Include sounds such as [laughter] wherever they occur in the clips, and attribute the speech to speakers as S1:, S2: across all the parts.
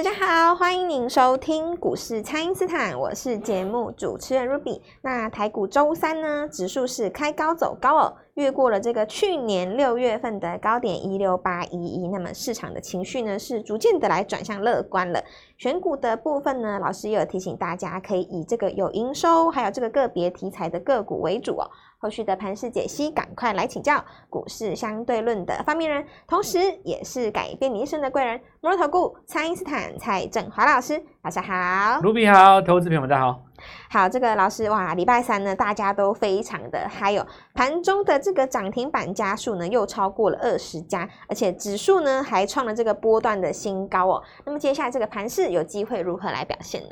S1: 大家好，欢迎您收听股市蔡因斯坦，我是节目主持人 Ruby。那台股周三呢，指数是开高走高哦，越过了这个去年六月份的高点一六八一一，那么市场的情绪呢是逐渐的来转向乐观了。选股的部分呢，老师也有提醒大家，可以以这个有营收，还有这个个别题材的个股为主哦。后续的盘势解析，赶快来请教股市相对论的发明人，同时也是改变你一生的贵人——摩尔投顾蔡因斯坦蔡振华老师，大家好。
S2: 卢比好，投资朋友们大家好。
S1: 好，这个老师哇，礼拜三呢，大家都非常的嗨哦，盘中的这个涨停板家数呢，又超过了二十家，而且指数呢，还创了这个波段的新高哦。那么接下来这个盘势有机会如何来表现呢？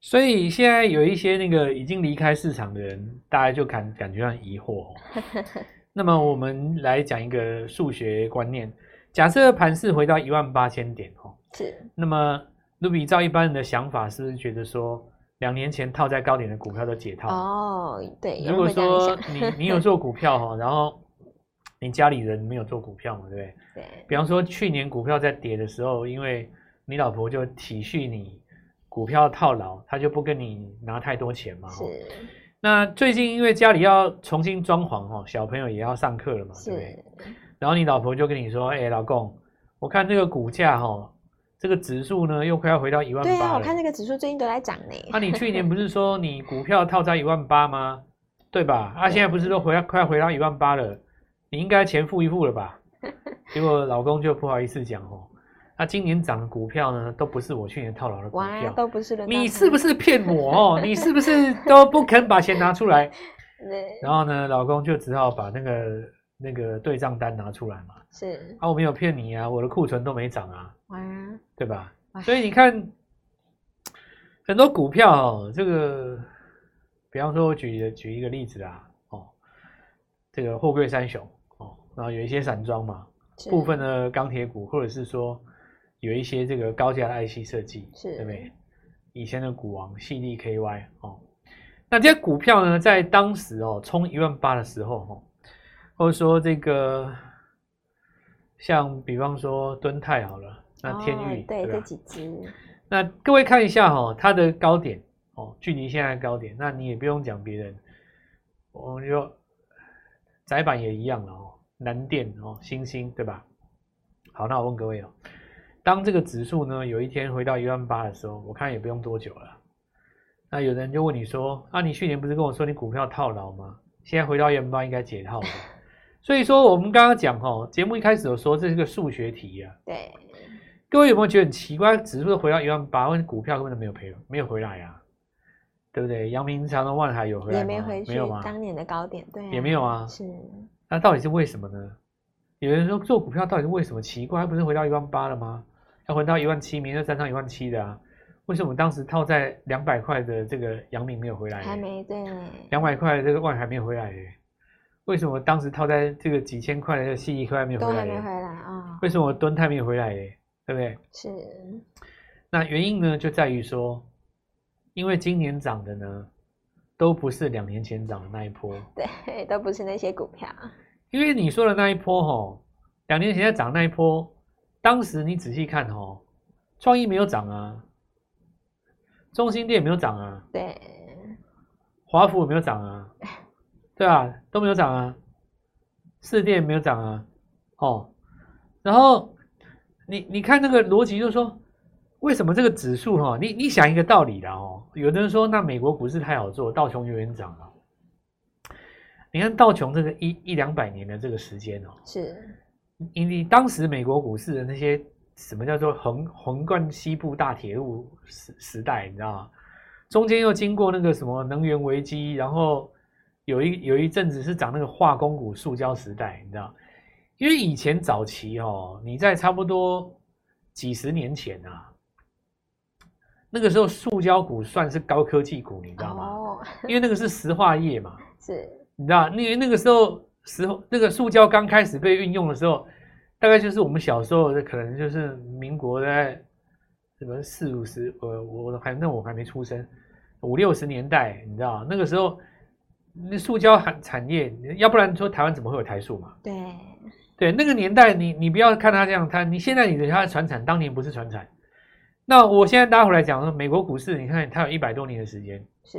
S2: 所以现在有一些那个已经离开市场的人，大家就感感觉很疑惑。[laughs] 那么我们来讲一个数学观念：假设盘势回到一万八千点哦，是。那么卢比照一般人的想法，是不是觉得说两年前套在高点的股票都解套？
S1: 哦，对。
S2: 如果说你你有做股票哈，[laughs] 然后你家里人没有做股票嘛，对不对？对。比方说去年股票在跌的时候，因为你老婆就体恤你。股票套牢，她就不跟你拿太多钱嘛。是。那最近因为家里要重新装潢哦，小朋友也要上课了嘛，是对不对？然后你老婆就跟你说：“哎、欸，老公，我看这个股价哈，这个指数呢又快要回到一万八了。”对啊，
S1: 我看这个指数最近都在涨呢。
S2: 那、啊、你去年 [laughs] 不是说你股票套在一万八吗？对吧？啊，现在不是都回到快要回到一万八了？你应该钱付一付了吧？[laughs] 结果老公就不好意思讲哦。那、啊、今年涨的股票呢，都不是我去年套牢的股票，
S1: 都不是的。
S2: 你是不是骗我哦？[laughs] 你是不是都不肯把钱拿出来？然后呢，老公就只好把那个那个对账单拿出来嘛。是啊，我没有骗你啊，我的库存都没涨啊。哇，对吧？所以你看，很多股票哦，这个，比方说，我举举一个例子啊，哦，这个货柜三雄哦，然后有一些散装嘛，部分的钢铁股，或者是说。有一些这个高价的 IC 设计，是对不对？以前的股王矽力 KY 哦，那这些股票呢，在当时哦，冲一万八的时候哦，或者说这个像比方说敦泰好了，那天域、哦、对，对这几只，那各位看一下哈、哦，它的高点哦，距离现在的高点，那你也不用讲别人，我们就窄板也一样了哦，南电哦，星星对吧？好，那我问各位哦。当这个指数呢，有一天回到一万八的时候，我看也不用多久了。那有人就问你说：“啊，你去年不是跟我说你股票套牢吗？现在回到一万八应该解套了。”所以说，我们刚刚讲哦，节目一开始有说这是个数学题啊。对。各位有没有觉得很奇怪？指数回到一万八，问股票根本都没有赔，没有回来啊，对不对？阳明、长荣、万海有回来吗？也没回去，没有吗？当
S1: 年的高点，对、啊，
S2: 也没有啊。是。那到底是为什么呢？有人说做股票到底是为什么？奇怪，不是回到一万八了吗？要回到一万七，明天站上一万七的啊？为什么当时套在两百块的这个阳明没有回来？
S1: 还没对。
S2: 两百块的这个万还没有回来？为什么当时套在这个几千块的这个矽力科还没有回来？
S1: 都还没回来啊、哦？
S2: 为什么蹲泰没有回来？对不对？是。那原因呢，就在于说，因为今年涨的呢，都不是两年前涨的那一波。[laughs]
S1: 对，都不是那些股票。
S2: 因为你说的那一波吼，两年前在涨那一波。当时你仔细看哦，创意没有涨啊，中心店没有涨啊，对，华孚没有涨啊，[laughs] 对啊，都没有涨啊，四电没有涨啊，哦，然后你你看那个逻辑，就是说，为什么这个指数哈，你你想一个道理的哦，有的人说那美国股市太好做，道琼永远涨了，你看道琼这个一一两百年的这个时间哦，是。因为当时美国股市的那些什么叫做横横贯西部大铁路时时代，你知道吗？中间又经过那个什么能源危机，然后有一有一阵子是涨那个化工股、塑胶时代，你知道？因为以前早期哦，你在差不多几十年前啊，那个时候塑胶股算是高科技股，你知道吗？哦，因为那个是石化业嘛，[laughs] 是，你知道？因为那个时候。时候那个塑胶刚开始被运用的时候，大概就是我们小时候的，可能就是民国在什么四五十，呃，我还那我还没出生，五六十年代，你知道那个时候那塑胶产产业，要不然说台湾怎么会有台塑嘛？对对，那个年代你你不要看它这样，它你现在你的它的船产当年不是船产，那我现在拉回来讲说，美国股市，你看它有一百多年的时间，
S1: 是？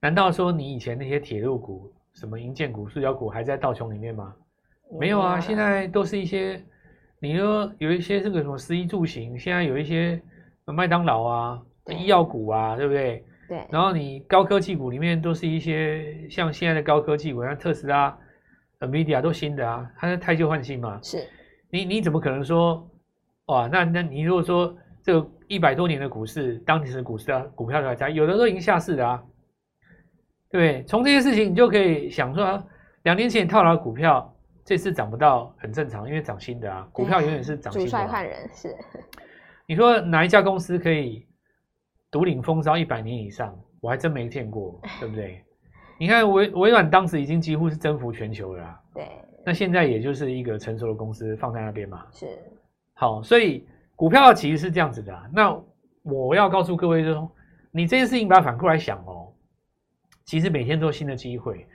S2: 难道说你以前那些铁路股、什么银建股、塑胶股还在道琼里面吗？没有啊，现在都是一些，你说有一些这个什么食衣住行，现在有一些麦当劳啊、医药股啊，对不对？
S1: 对。
S2: 然后你高科技股里面都是一些像现在的高科技股，像特斯拉、NVIDIA 都新的啊，它是汰旧换新嘛。
S1: 是。
S2: 你你怎么可能说，哇？那那你如果说这个一百多年的股市，当时的股市啊，股票来讲，有的都已经下市了啊，对不对？从这些事情你就可以想说，两年前套牢股票。这次涨不到很正常，因为涨新的啊，股票永远是涨新的。主
S1: 帅换人是。
S2: 你说哪一家公司可以独领风骚一百年以上？我还真没见过，[laughs] 对不对？你看微微软当时已经几乎是征服全球了啦。
S1: 对。
S2: 那现在也就是一个成熟的公司放在那边嘛。
S1: 是。
S2: 好，所以股票其实是这样子的啊。那我要告诉各位就是说，你这件事情把它反过来想哦，其实每天都有新的机会。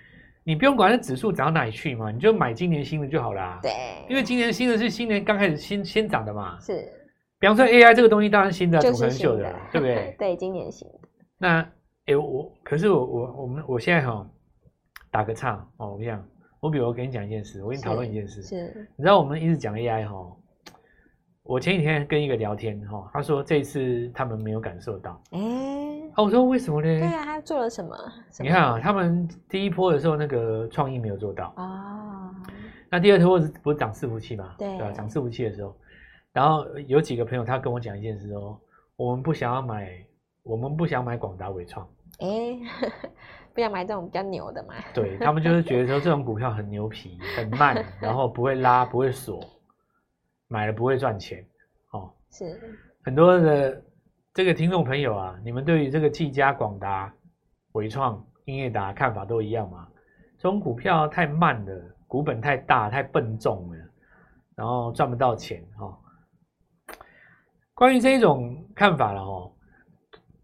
S2: 你不用管那指数涨到哪里去嘛，你就买今年新的就好啦。
S1: 对，
S2: 因为今年新的是新年刚开始新先涨的嘛。
S1: 是，
S2: 比方说 AI 这个东西当然新的，就是新的，对不对？[laughs]
S1: 对，今年新的。
S2: 那哎、欸，我可是我我我们我现在哈打个岔哦，我跟你讲，我比如我跟你讲一件事，我跟你讨论一件事。
S1: 是，是
S2: 你知道我们一直讲 AI 哈，我前几天跟一个聊天哈，他说这次他们没有感受到。哎、欸。哦，我说为什么呢？
S1: 对啊，他做了什么？
S2: 你看啊，他们第一波的时候，那个创意没有做到
S1: 啊。
S2: 那第二波是不是涨伺服器嘛？
S1: 对，
S2: 对吧？涨伺服器的时候，然后有几个朋友他跟我讲一件事哦，我们不想要买，我们不想买广达伟创。
S1: 哎，[laughs] 不想买这种比较牛的嘛？
S2: 对，他们就是觉得说这种股票很牛皮、很慢，然后不会拉、不会锁，买了不会赚钱。哦，
S1: 是
S2: 很多的。这个听众朋友啊，你们对于这个技嘉、广达、伟创、英业达看法都一样吗？这种股票太慢了，股本太大、太笨重了，然后赚不到钱哈、哦。关于这一种看法了哦，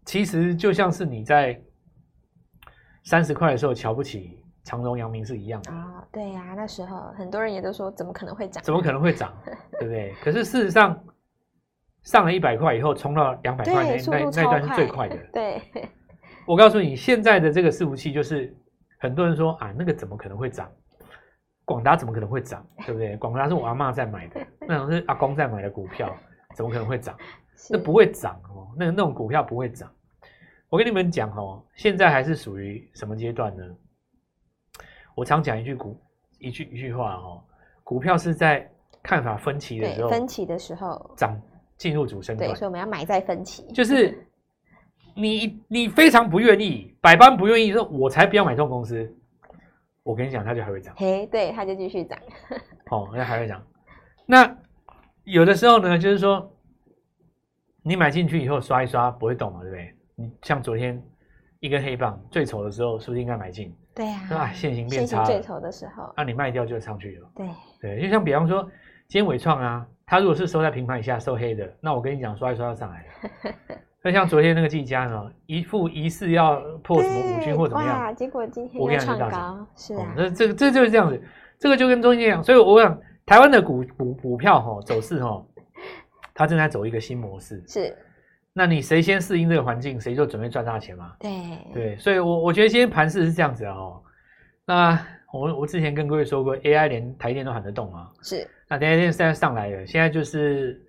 S2: 其实就像是你在三十块的时候瞧不起长荣、阳明是一样的
S1: 啊、哦。对呀、啊，那时候很多人也都说，怎么可能会涨？
S2: 怎么可能会涨？[laughs] 对不对？可是事实上。上了一百块以后，冲到两百块那那那段是最快的。[laughs]
S1: 对，
S2: 我告诉你，现在的这个伺服器就是很多人说啊，那个怎么可能会涨？广达怎么可能会涨？对不对？广达是我阿妈在买的，[laughs] 那种是阿公在买的股票，怎么可能会涨？那不会涨哦，那那种股票不会涨。我跟你们讲哦，现在还是属于什么阶段呢？我常讲一句股一句一句话哦，股票是在看法分歧的时候，
S1: 分歧的时候
S2: 涨。进入主升段，
S1: 对，所以我们要买在分歧。
S2: 就是你，你非常不愿意，百般不愿意，说我才不要买这种公司。我跟你讲，它就还会涨。
S1: 嘿，对，它就继续涨。[laughs]
S2: 哦，那还会涨。那有的时候呢，就是说你买进去以后刷一刷不会动嘛，对不对？你像昨天一根黑棒最丑的时候，是不是应该买进？
S1: 对呀、
S2: 啊。啊，现形变差，
S1: 最丑的时候，
S2: 那、啊、你卖掉就上去了。
S1: 对
S2: 对，就像比方说今天伟创啊。它如果是收在平盘以下收黑的，那我跟你讲，刷一刷要上来了。[laughs] 那像昨天那个技嘉呢，一副疑似要破什么五均或怎么样，
S1: 结果今天又创高，是啊，
S2: 那、哦、这个这就是这样子，这个就跟中间一样。所以我想，台湾的股股股票哈走势哈，它正在走一个新模式。
S1: 是，
S2: 那你谁先适应这个环境，谁就准备赚大钱嘛。
S1: 对
S2: 对，所以我我觉得今天盘势是这样子哦。那我我之前跟各位说过，AI 连台电都喊得动啊。
S1: 是。
S2: 那台电现在上来了，现在就是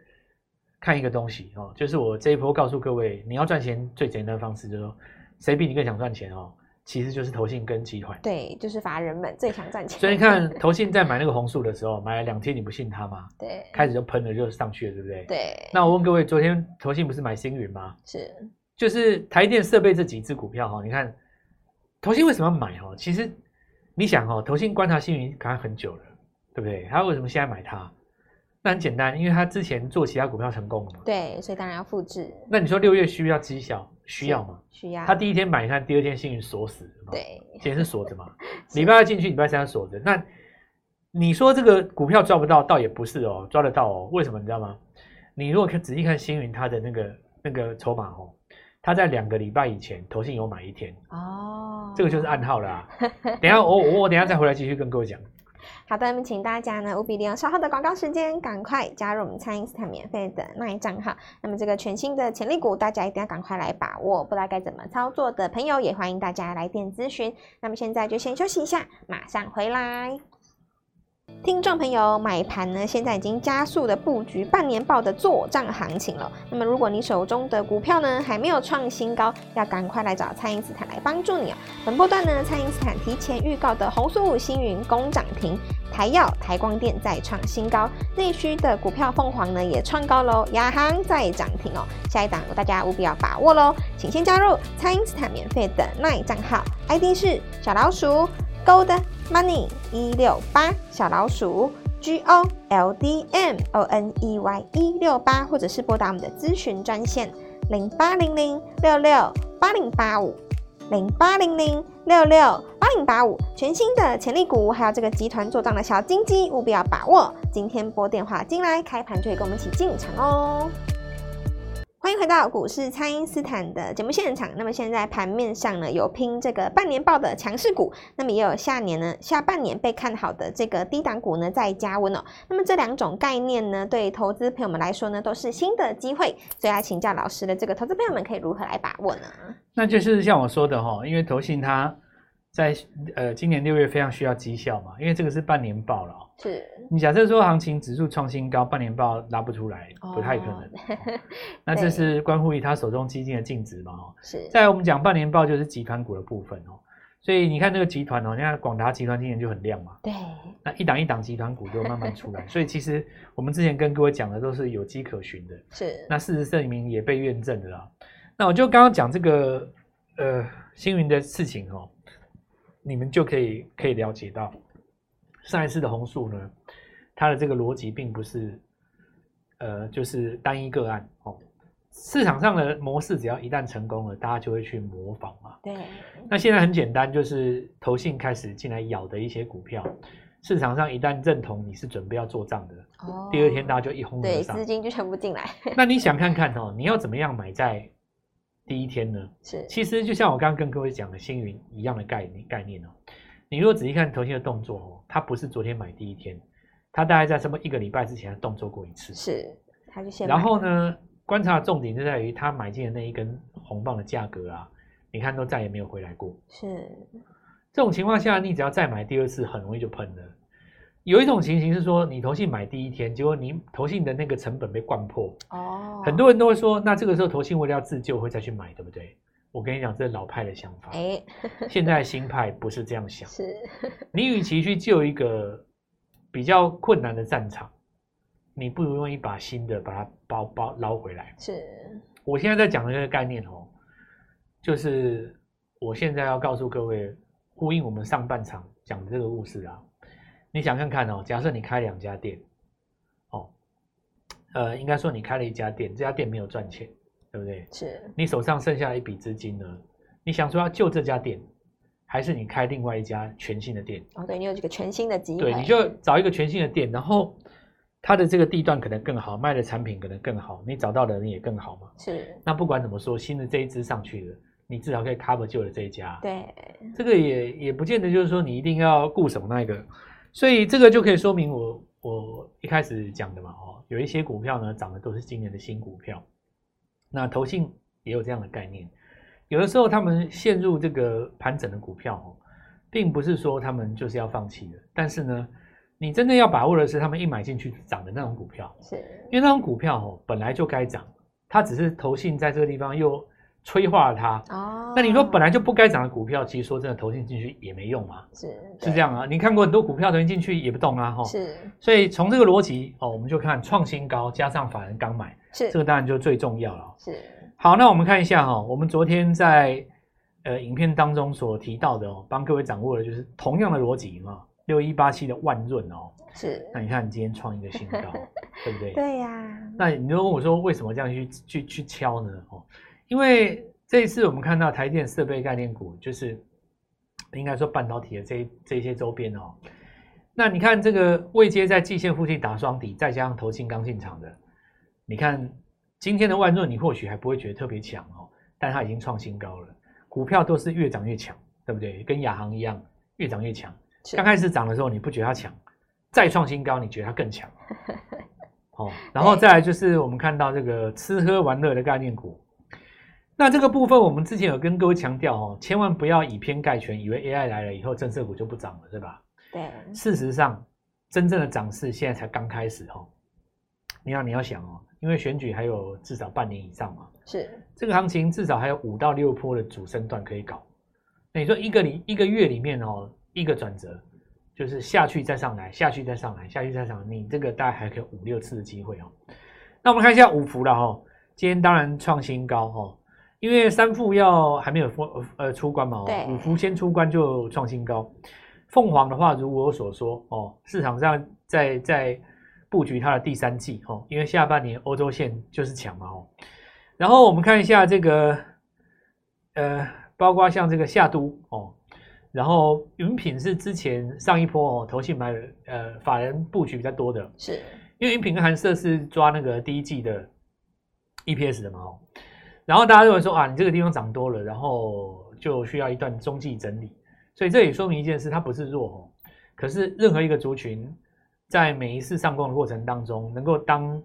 S2: 看一个东西哦，就是我这一波告诉各位，你要赚钱最简单的方式就是说，谁比你更想赚钱哦？其实就是投信跟集团，
S1: 对，就是法人们最想赚钱。
S2: 所以你看 [laughs] 投信在买那个红树的时候，买了两天，你不信他吗？
S1: 对，
S2: 开始就喷了，就上去了，对不对？
S1: 对。
S2: 那我问各位，昨天投信不是买星云吗？
S1: 是，
S2: 就是台电设备这几只股票哈，你看投信为什么要买哈？其实你想哈，投信观察星云看很久了。对不对？他为什么现在买它？那很简单，因为他之前做其他股票成功了嘛。
S1: 对，所以当然要复制。
S2: 那你说六月需要绩效？需要吗？
S1: 需要。
S2: 他第一天买，你看第二天幸运锁死。
S1: 对，
S2: 今天是锁着嘛？[laughs] 礼拜二进去，礼拜三锁着。那你说这个股票抓不到，倒也不是哦，抓得到哦。为什么你知道吗？你如果看仔细看星云它的那个那个筹码哦，它在两个礼拜以前投信有买一天哦，这个就是暗号了啊。[laughs] 等一下我我我等一下再回来继续跟各位讲。
S1: 好的，那么请大家呢务必利用稍后的广告时间，赶快加入我们蔡因斯坦免费的那一账号。那么这个全新的潜力股，大家一定要赶快来把握。不知道该怎么操作的朋友，也欢迎大家来电咨询。那么现在就先休息一下，马上回来。听众朋友，买盘呢，现在已经加速的布局半年报的作帐行情了。那么，如果你手中的股票呢还没有创新高，要赶快来找蔡因斯坦来帮助你哦。本波段呢，蔡因斯坦提前预告的红素五星云攻涨停，台药、台光电再创新高，内需的股票凤凰呢也创高喽，亚航再涨停哦。下一档大家务必要把握喽，请先加入蔡因斯坦免费的 LINE 账号，ID 是小老鼠 Gold Money 一六八小老鼠 G O L D M O N E Y 一六八，或者是拨打我们的咨询专线零八零零六六八零八五零八零零六六八零八五，全新的潜力股，还有这个集团做账的小金鸡，务必要把握。今天拨电话进来，开盘就会跟我们一起进场哦。欢迎回到股市，蔡因斯坦的节目现场。那么现在盘面上呢，有拼这个半年报的强势股，那么也有下年呢，下半年被看好的这个低档股呢在加温哦。那么这两种概念呢，对投资朋友们来说呢，都是新的机会。所以来请教老师的这个投资朋友们可以如何来把握呢？
S2: 那就是像我说的哈，因为投信它在呃今年六月非常需要绩效嘛，因为这个是半年报了。是你假设说行情指数创新高，半年报拉不出来，不太可能。哦、[laughs] 那这是关乎于他手中基金的净值嘛？哦，是。再来我们讲半年报就是集团股的部分哦，所以你看这个集团哦，你看广达集团今年就很亮嘛。对。那一档一档集团股就慢慢出来，所以其实我们之前跟各位讲的都是有迹可循的。是。那事实证明也被验证的啦。那我就刚刚讲这个呃星云的事情哦，你们就可以可以了解到。上一次的红树呢，它的这个逻辑并不是，呃，就是单一个案哦。市场上的模式只要一旦成功了，大家就会去模仿嘛。对。那现在很简单，就是投信开始进来咬的一些股票，市场上一旦认同你是准备要做账的，哦，第二天大家就一哄而上，
S1: 对，资金就全部进来。
S2: 那你想看看哦，你要怎么样买在第一天呢？是，其实就像我刚刚跟各位讲的星云一样的概念概念哦。你如果仔细看头先的动作哦，它不是昨天买第一天，他大概在什么一个礼拜之前动作过一次，是，他就先。然后呢，观察的重点就在于他买进的那一根红棒的价格啊，你看都再也没有回来过。是，这种情况下，你只要再买第二次，很容易就喷了。有一种情形是说，你投信买第一天，结果你投信的那个成本被灌破。哦，很多人都会说，那这个时候投信为了要自救，会再去买，对不对？我跟你讲，这是老派的想法。哎，现在新派不是这样想。是，你与其去救一个比较困难的战场，你不如用一把新的把它包包捞回来。是，我现在在讲的这个概念哦，就是我现在要告诉各位，呼应我们上半场讲的这个故事啊。你想看看哦，假设你开两家店，哦，呃，应该说你开了一家店，这家店没有赚钱。对不对？是你手上剩下一笔资金呢？你想说要救这家店，还是你开另外一家全新的店？
S1: 哦，对，你有这个全新的机会。
S2: 对，你就找一个全新的店，然后它的这个地段可能更好，卖的产品可能更好，你找到的人也更好嘛。是。那不管怎么说，新的这一支上去了，你至少可以 cover 旧的这一家。对。这个也也不见得就是说你一定要顾什么那个，所以这个就可以说明我我一开始讲的嘛，哦，有一些股票呢涨的都是今年的新股票。那投信也有这样的概念，有的时候他们陷入这个盘整的股票哦，并不是说他们就是要放弃的，但是呢，你真的要把握的是他们一买进去涨的那种股票，是。因为那种股票哦本来就该涨，它只是投信在这个地方又催化了它哦。那你说本来就不该涨的股票，其实说真的，投信进去也没用啊，是是这样啊。你看过很多股票投进进去也不动啊，哈，是。所以从这个逻辑哦，我们就看创新高加上法人刚买。是这个当然就最重要了。是好，那我们看一下哈、哦，我们昨天在呃影片当中所提到的哦，帮各位掌握的就是同样的逻辑嘛，六一八七的万润哦。是。那你看你今天创一个新高，[laughs] 对不对？对呀、啊。那你就问我说，为什么这样去去去敲呢？哦，因为这一次我们看到台电设备概念股，就是应该说半导体的这这些周边哦。那你看这个未接在季线附近打双底，再加上投信刚进场的。你看今天的万润，你或许还不会觉得特别强哦，但它已经创新高了。股票都是越涨越强，对不对？跟亚航一样，越涨越强。刚开始涨的时候你不觉得它强，再创新高你觉得它更强。[laughs] 哦，然后再来就是我们看到这个吃喝玩乐的概念股。那这个部分我们之前有跟各位强调哦，千万不要以偏概全，以为 AI 来了以后政策股就不涨了，对吧？
S1: 对。
S2: 事实上，真正的涨势现在才刚开始哦。你要你要想哦，因为选举还有至少半年以上嘛，
S1: 是
S2: 这个行情至少还有五到六波的主升段可以搞。那你说一个里一个月里面哦，一个转折就是下去再上来，下去再上来，下去再上来，你这个大概还可以五六次的机会哦。那我们看一下五福了哈，今天当然创新高哈。因为三副要还没有封呃出关嘛，五福先出关就创新高。凤凰的话，如我所说哦，市场上在在布局它的第三季哦，因为下半年欧洲线就是强嘛哦。然后我们看一下这个呃，包括像这个夏都哦，然后云品是之前上一波哦，投信买呃法人布局比较多的，
S1: 是
S2: 因为云品跟寒舍是抓那个第一季的 EPS 的嘛哦。然后大家认为说啊，你这个地方涨多了，然后就需要一段中继整理，所以这也说明一件事，它不是弱哦。可是任何一个族群，在每一次上攻的过程当中，能够当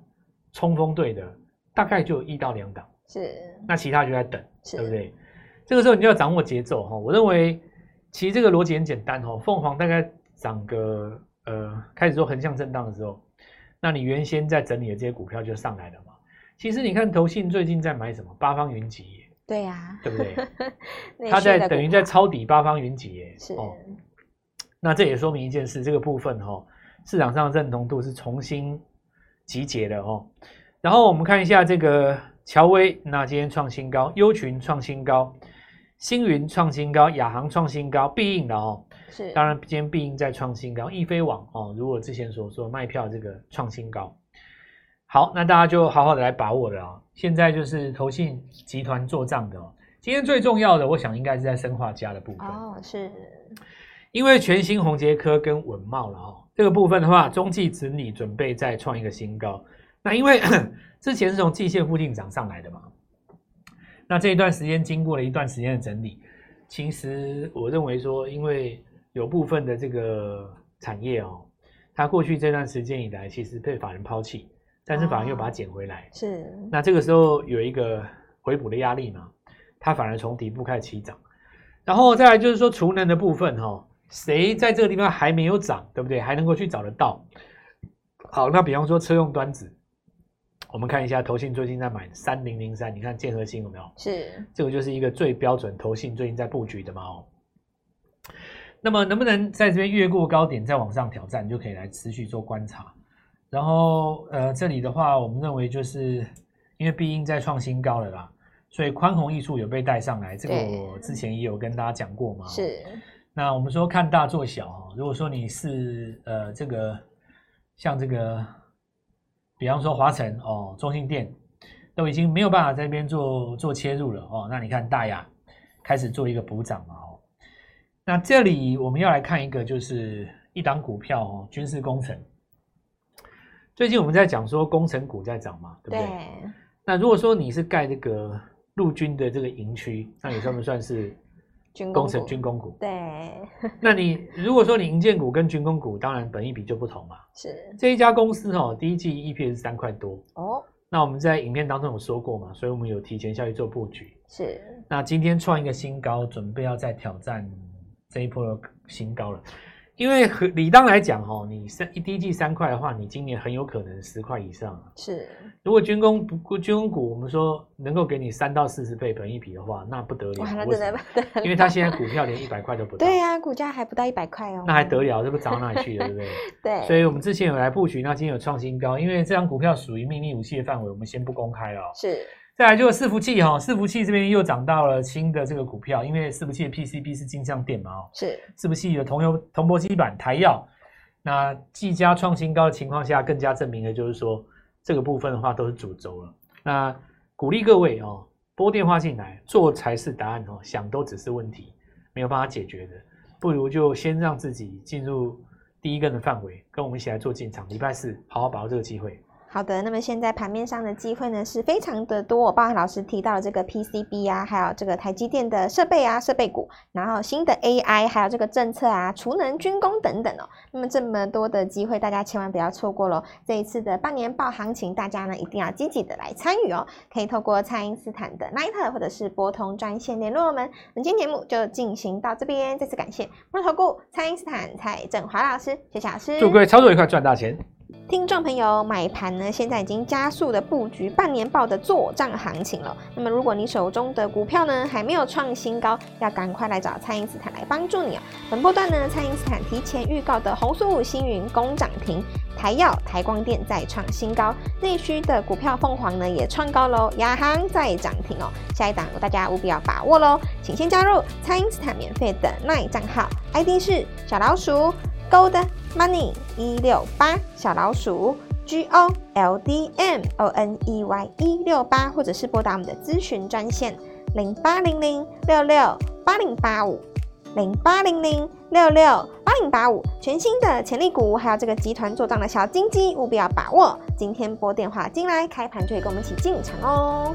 S2: 冲锋队的，大概就一到两档，
S1: 是。
S2: 那其他就在等，对不对？这个时候你就要掌握节奏哈。我认为其实这个逻辑很简单哦。凤凰大概涨个呃，开始做横向震荡的时候，那你原先在整理的这些股票就上来了嘛。其实你看，投信最近在买什么？八方云集，
S1: 对呀、啊，
S2: 对不对？[laughs] 他在等于在抄底八方云集，耶。
S1: 是
S2: 哦。那这也说明一件事，这个部分哈、哦，市场上的认同度是重新集结的哦。然后我们看一下这个乔威，那今天创新高，优群创新高，星云创新高，亚航创新高，必应的哦。
S1: 是。
S2: 当然，今天必应在创新高，易飞网哦，如我之前所说，卖票这个创新高。好，那大家就好好的来把握了啊！现在就是投信集团做账的哦。今天最重要的，我想应该是在生化家的部分
S1: 哦，是。
S2: 因为全新宏杰科跟文茂了哦，这个部分的话，中继子女准备再创一个新高。那因为 [coughs] 之前是从季线附近涨上来的嘛，那这一段时间经过了一段时间的整理，其实我认为说，因为有部分的这个产业哦，它过去这段时间以来，其实被法人抛弃。但是反而又把它捡回来，
S1: 是。
S2: 那这个时候有一个回补的压力嘛？它反而从底部开始起涨，然后再来就是说储能的部分哈，谁在这个地方还没有涨，对不对？还能够去找得到。好，那比方说车用端子，我们看一下投信最近在买三零零三，你看建和兴有没有？
S1: 是。这
S2: 个就是一个最标准投信最近在布局的嘛哦。那么能不能在这边越过高点再往上挑战，就可以来持续做观察。然后，呃，这里的话，我们认为就是因为必应在创新高了啦，所以宽宏艺术有被带上来。这个我之前也有跟大家讲过嘛。
S1: 是。
S2: 那我们说看大做小哈，如果说你是呃这个像这个，比方说华晨哦、中信电都已经没有办法在那边做做切入了哦，那你看大雅开始做一个补涨嘛哦。那这里我们要来看一个，就是一档股票哦，军事工程。最近我们在讲说工程股在涨嘛，对不对？对。那如果说你是盖这个陆军的这个营区，那你算不算是 [laughs] 工程军工股？
S1: 对。[laughs]
S2: 那你如果说你营建股跟军工股，当然本益比就不同嘛。
S1: 是。
S2: 这一家公司哦，第一季 EPS 是三块多
S1: 哦。
S2: 那我们在影片当中有说过嘛，所以我们有提前下去做布局。
S1: 是。
S2: 那今天创一个新高，准备要再挑战这一波的新高了。因为和理当来讲，哈，你三一第一季三块的话，你今年很有可能十块以上。
S1: 是，
S2: 如果军工不军工股，我们说能够给你三到四十倍本一比的话，那不得了。
S1: 哇，真的
S2: 因为它现在股票连一百块都不到。
S1: 对呀、啊，股价还不到一百块哦。
S2: 那还得了？这不涨到哪里去了，对不对？[laughs]
S1: 对。
S2: 所以我们之前有来布局，那今天有创新高，因为这张股票属于秘密武器的范围，我们先不公开了。
S1: 是。
S2: 再来就是伺服器哈，伺服器这边又涨到了新的这个股票，因为伺服器的 PCB 是金像电嘛哦，
S1: 是
S2: 伺服器的铜油铜箔基板台药，那技嘉创新高的情况下，更加证明了就是说这个部分的话都是主轴了。那鼓励各位哦，拨电话进来做才是答案哦，想都只是问题，没有办法解决的，不如就先让自己进入第一根的范围，跟我们一起来做进场。礼拜四好好把握这个机会。
S1: 好的，那么现在盘面上的机会呢是非常的多，包含老师提到的这个 PCB 啊，还有这个台积电的设备啊、设备股，然后新的 AI，还有这个政策啊、储能、军工等等哦。那么这么多的机会，大家千万不要错过喽！这一次的半年报行情，大家呢一定要积极的来参与哦。可以透过蔡因斯坦的 Line 或者是拨通专线联络我们。本期节目就进行到这边，再次感谢摩尔投顾蔡因斯坦蔡振华老师，谢谢老师，
S2: 祝各位操作愉快，赚大钱。
S1: 听众朋友，买盘呢，现在已经加速的布局半年报的作帐行情了。那么，如果你手中的股票呢还没有创新高，要赶快来找蔡因斯坦来帮助你哦。本波段呢，蔡因斯坦提前预告的红苏五星云攻涨停，台药、台光电再创新高，内需的股票凤凰呢也创高喽，亚航再涨停哦。下一档大家务必要把握喽，请先加入蔡因斯坦免费的 LINE 账号，ID 是小老鼠 Gold Money 一六八小老鼠 G O L D M O N E Y 一六八，或者是拨打我们的咨询专线零八零零六六八零八五零八零零六六八零八五，全新的潜力股，还有这个集团做账的小金鸡，务必要把握。今天拨电话进来，开盘就可以跟我们一起进场哦。